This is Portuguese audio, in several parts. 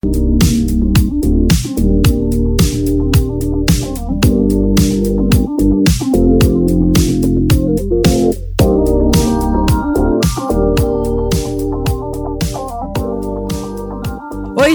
Oi,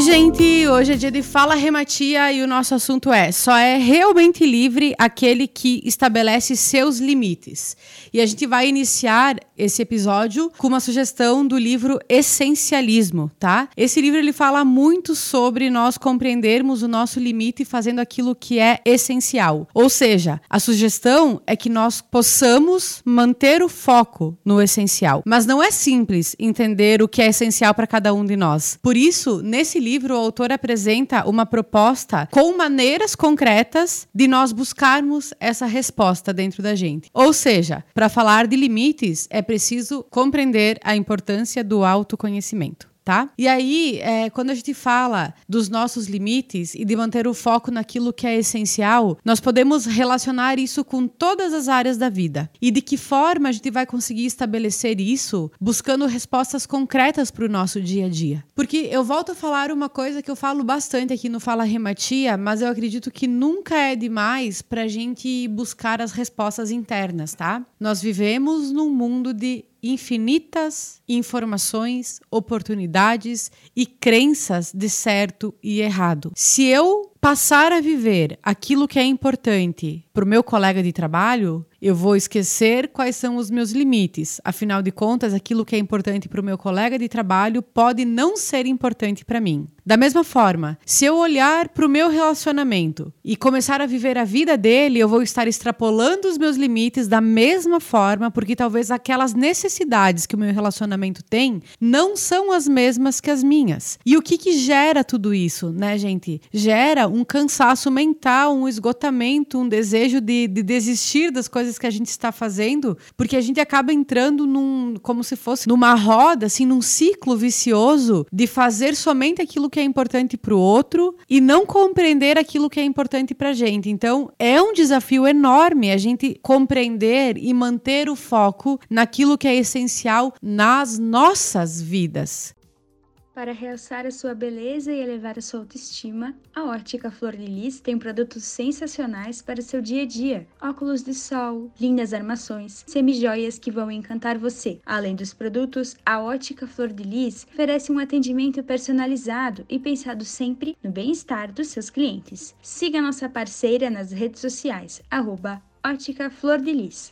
gente! Hoje é dia de Fala Rematia e o nosso assunto é: só é realmente livre aquele que estabelece seus limites. E a gente vai iniciar esse episódio com uma sugestão do livro Essencialismo, tá? Esse livro ele fala muito sobre nós compreendermos o nosso limite fazendo aquilo que é essencial. Ou seja, a sugestão é que nós possamos manter o foco no essencial. Mas não é simples entender o que é essencial para cada um de nós. Por isso, Nesse livro, o autor apresenta uma proposta com maneiras concretas de nós buscarmos essa resposta dentro da gente. Ou seja, para falar de limites, é preciso compreender a importância do autoconhecimento tá? E aí, é, quando a gente fala dos nossos limites e de manter o foco naquilo que é essencial, nós podemos relacionar isso com todas as áreas da vida. E de que forma a gente vai conseguir estabelecer isso buscando respostas concretas para o nosso dia a dia? Porque eu volto a falar uma coisa que eu falo bastante aqui no Fala Rematia, mas eu acredito que nunca é demais para a gente buscar as respostas internas, tá? Nós vivemos num mundo de infinitas informações, oportunidades e crenças de certo e errado. Se eu passar a viver aquilo que é importante para o meu colega de trabalho, eu vou esquecer quais são os meus limites. Afinal de contas, aquilo que é importante para o meu colega de trabalho pode não ser importante para mim. Da mesma forma, se eu olhar para o meu relacionamento e começar a viver a vida dele, eu vou estar extrapolando os meus limites da mesma forma, porque talvez aquelas necessidades que o meu relacionamento tem não são as mesmas que as minhas. E o que, que gera tudo isso, né, gente? Gera um cansaço mental, um esgotamento, um desejo de, de desistir das coisas que a gente está fazendo, porque a gente acaba entrando num, como se fosse numa roda, assim, num ciclo vicioso de fazer somente aquilo que é importante para o outro e não compreender aquilo que é importante para a gente. Então, é um desafio enorme a gente compreender e manter o foco naquilo que é essencial nas nossas vidas. Para realçar a sua beleza e elevar a sua autoestima, a Ótica Flor de Lis tem produtos sensacionais para seu dia a dia. Óculos de sol, lindas armações, semijoias que vão encantar você. Além dos produtos, a Ótica Flor de Lis oferece um atendimento personalizado e pensado sempre no bem-estar dos seus clientes. Siga nossa parceira nas redes sociais, arroba Ótica Flor de Lis.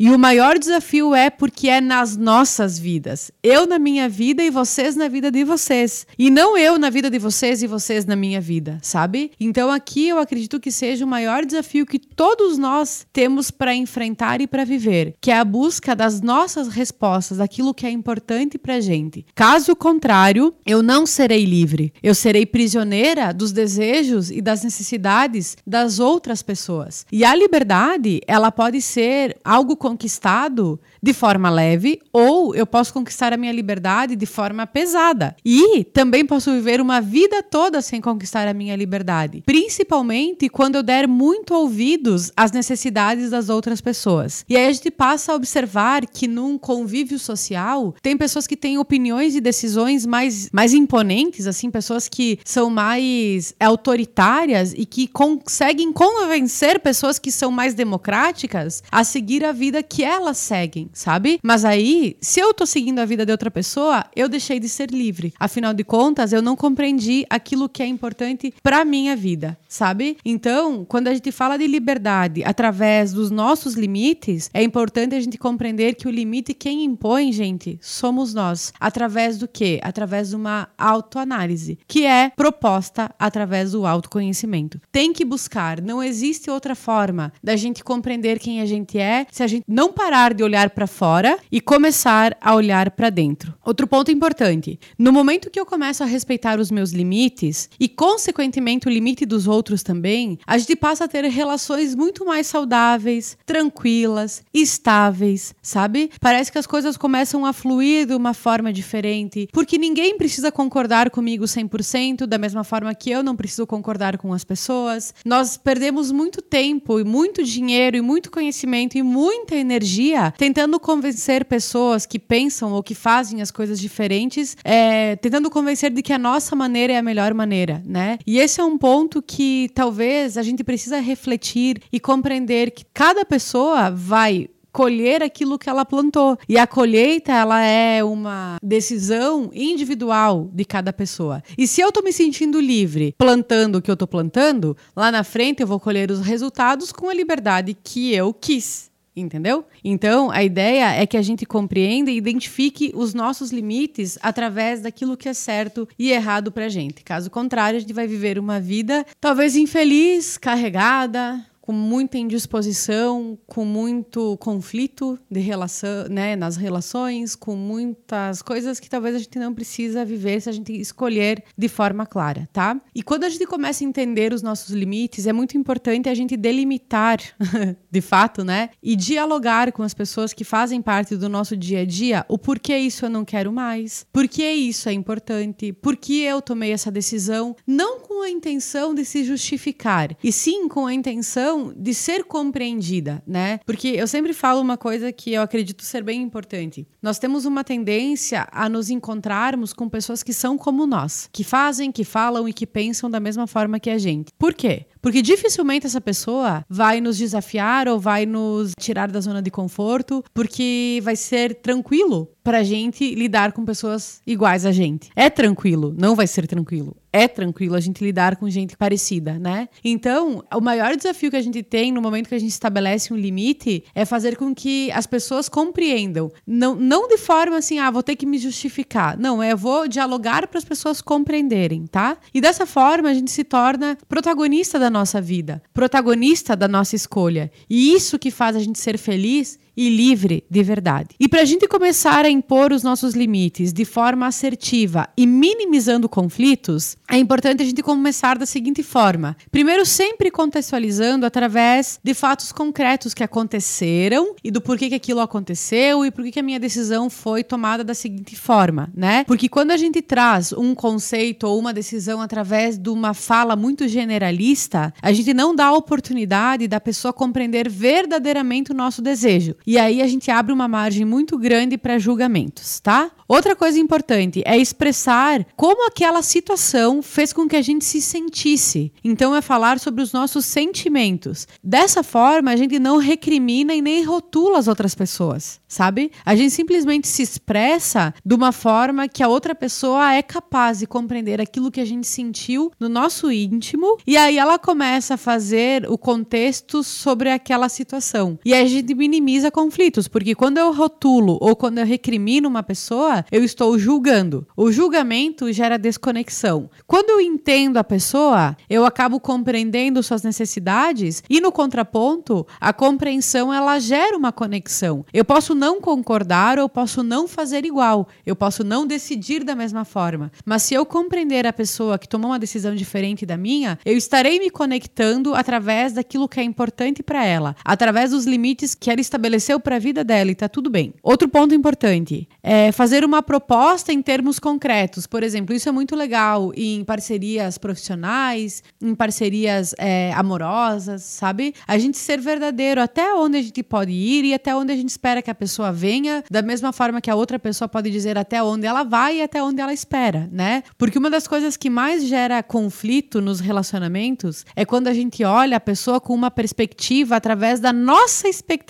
E o maior desafio é porque é nas nossas vidas. Eu na minha vida e vocês na vida de vocês. E não eu na vida de vocês e vocês na minha vida, sabe? Então aqui eu acredito que seja o maior desafio que todos nós temos para enfrentar e para viver, que é a busca das nossas respostas, daquilo que é importante pra gente. Caso contrário, eu não serei livre. Eu serei prisioneira dos desejos e das necessidades das outras pessoas. E a liberdade, ela pode ser algo conquistado de forma leve ou eu posso conquistar a minha liberdade de forma pesada. E também posso viver uma vida toda sem conquistar a minha liberdade, principalmente quando eu der muito ouvidos às necessidades das outras pessoas. E aí a gente passa a observar que num convívio social tem pessoas que têm opiniões e decisões mais, mais imponentes, assim, pessoas que são mais autoritárias e que conseguem convencer pessoas que são mais democráticas a seguir a vida vida que elas seguem, sabe? Mas aí, se eu tô seguindo a vida de outra pessoa, eu deixei de ser livre. Afinal de contas, eu não compreendi aquilo que é importante para minha vida, sabe? Então, quando a gente fala de liberdade através dos nossos limites, é importante a gente compreender que o limite quem impõe, gente, somos nós. Através do quê? Através de uma autoanálise, que é proposta através do autoconhecimento. Tem que buscar, não existe outra forma da gente compreender quem a gente é se a gente não parar de olhar para fora e começar a olhar para dentro. Outro ponto importante: no momento que eu começo a respeitar os meus limites e, consequentemente, o limite dos outros também, a gente passa a ter relações muito mais saudáveis, tranquilas, estáveis, sabe? Parece que as coisas começam a fluir de uma forma diferente, porque ninguém precisa concordar comigo 100%, da mesma forma que eu não preciso concordar com as pessoas. Nós perdemos muito tempo e muito dinheiro e muito conhecimento e muita energia tentando convencer pessoas que pensam ou que fazem as coisas diferentes, é, tentando convencer de que a nossa maneira é a melhor maneira, né? E esse é um ponto que talvez a gente precisa refletir e compreender que cada pessoa vai colher aquilo que ela plantou. E a colheita, ela é uma decisão individual de cada pessoa. E se eu tô me sentindo livre plantando o que eu tô plantando, lá na frente eu vou colher os resultados com a liberdade que eu quis. Entendeu? Então, a ideia é que a gente compreenda e identifique os nossos limites através daquilo que é certo e errado pra gente. Caso contrário, a gente vai viver uma vida talvez infeliz, carregada, com muita indisposição, com muito conflito de relação, né, nas relações, com muitas coisas que talvez a gente não precisa viver se a gente escolher de forma clara, tá? E quando a gente começa a entender os nossos limites, é muito importante a gente delimitar, de fato, né, e dialogar com as pessoas que fazem parte do nosso dia a dia o porquê isso eu não quero mais, por que isso é importante, por que eu tomei essa decisão, não com a intenção de se justificar, e sim com a intenção de ser compreendida, né? Porque eu sempre falo uma coisa que eu acredito ser bem importante. Nós temos uma tendência a nos encontrarmos com pessoas que são como nós, que fazem, que falam e que pensam da mesma forma que a gente. Por quê? Porque dificilmente essa pessoa vai nos desafiar ou vai nos tirar da zona de conforto, porque vai ser tranquilo pra gente lidar com pessoas iguais a gente. É tranquilo, não vai ser tranquilo. É tranquilo a gente lidar com gente parecida, né? Então, o maior desafio que a gente tem no momento que a gente estabelece um limite é fazer com que as pessoas compreendam. Não, não de forma assim, ah, vou ter que me justificar. Não, é vou dialogar para as pessoas compreenderem, tá? E dessa forma a gente se torna protagonista da nossa vida, protagonista da nossa escolha. E isso que faz a gente ser feliz e livre de verdade. E para a gente começar a impor os nossos limites de forma assertiva e minimizando conflitos, é importante a gente começar da seguinte forma: primeiro, sempre contextualizando através de fatos concretos que aconteceram e do porquê que aquilo aconteceu e porquê que a minha decisão foi tomada da seguinte forma, né? Porque quando a gente traz um conceito ou uma decisão através de uma fala muito generalista, a gente não dá a oportunidade da pessoa compreender verdadeiramente o nosso desejo. E aí a gente abre uma margem muito grande para julgamentos, tá? Outra coisa importante é expressar como aquela situação fez com que a gente se sentisse. Então é falar sobre os nossos sentimentos. Dessa forma, a gente não recrimina e nem rotula as outras pessoas, sabe? A gente simplesmente se expressa de uma forma que a outra pessoa é capaz de compreender aquilo que a gente sentiu no nosso íntimo e aí ela começa a fazer o contexto sobre aquela situação. E a gente minimiza conflitos, porque quando eu rotulo ou quando eu recrimino uma pessoa, eu estou julgando. O julgamento gera desconexão. Quando eu entendo a pessoa, eu acabo compreendendo suas necessidades e no contraponto, a compreensão ela gera uma conexão. Eu posso não concordar ou posso não fazer igual. Eu posso não decidir da mesma forma, mas se eu compreender a pessoa que tomou uma decisão diferente da minha, eu estarei me conectando através daquilo que é importante para ela, através dos limites que ela estabeleceu para a vida dela e tá tudo bem. Outro ponto importante é fazer uma proposta em termos concretos. Por exemplo, isso é muito legal em parcerias profissionais, em parcerias é, amorosas, sabe? A gente ser verdadeiro até onde a gente pode ir e até onde a gente espera que a pessoa venha, da mesma forma que a outra pessoa pode dizer até onde ela vai e até onde ela espera, né? Porque uma das coisas que mais gera conflito nos relacionamentos é quando a gente olha a pessoa com uma perspectiva através da nossa expectativa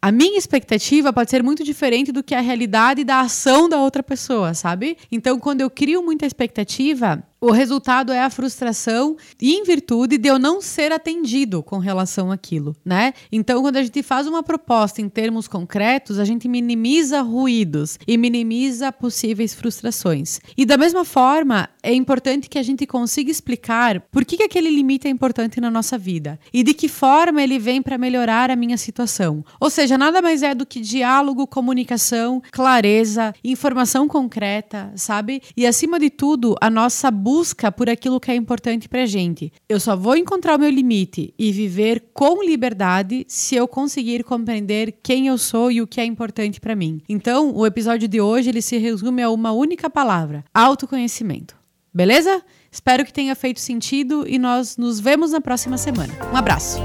a minha expectativa pode ser muito diferente do que a realidade da ação da outra pessoa, sabe? Então, quando eu crio muita expectativa, o resultado é a frustração em virtude de eu não ser atendido com relação àquilo, né? Então, quando a gente faz uma proposta em termos concretos, a gente minimiza ruídos e minimiza possíveis frustrações. E da mesma forma, é importante que a gente consiga explicar por que, que aquele limite é importante na nossa vida e de que forma ele vem para melhorar a minha situação. Ou seja, nada mais é do que diálogo, comunicação, clareza, informação concreta, sabe? E acima de tudo, a nossa busca busca por aquilo que é importante pra gente. Eu só vou encontrar o meu limite e viver com liberdade se eu conseguir compreender quem eu sou e o que é importante para mim. Então, o episódio de hoje ele se resume a uma única palavra: autoconhecimento. Beleza? Espero que tenha feito sentido e nós nos vemos na próxima semana. Um abraço.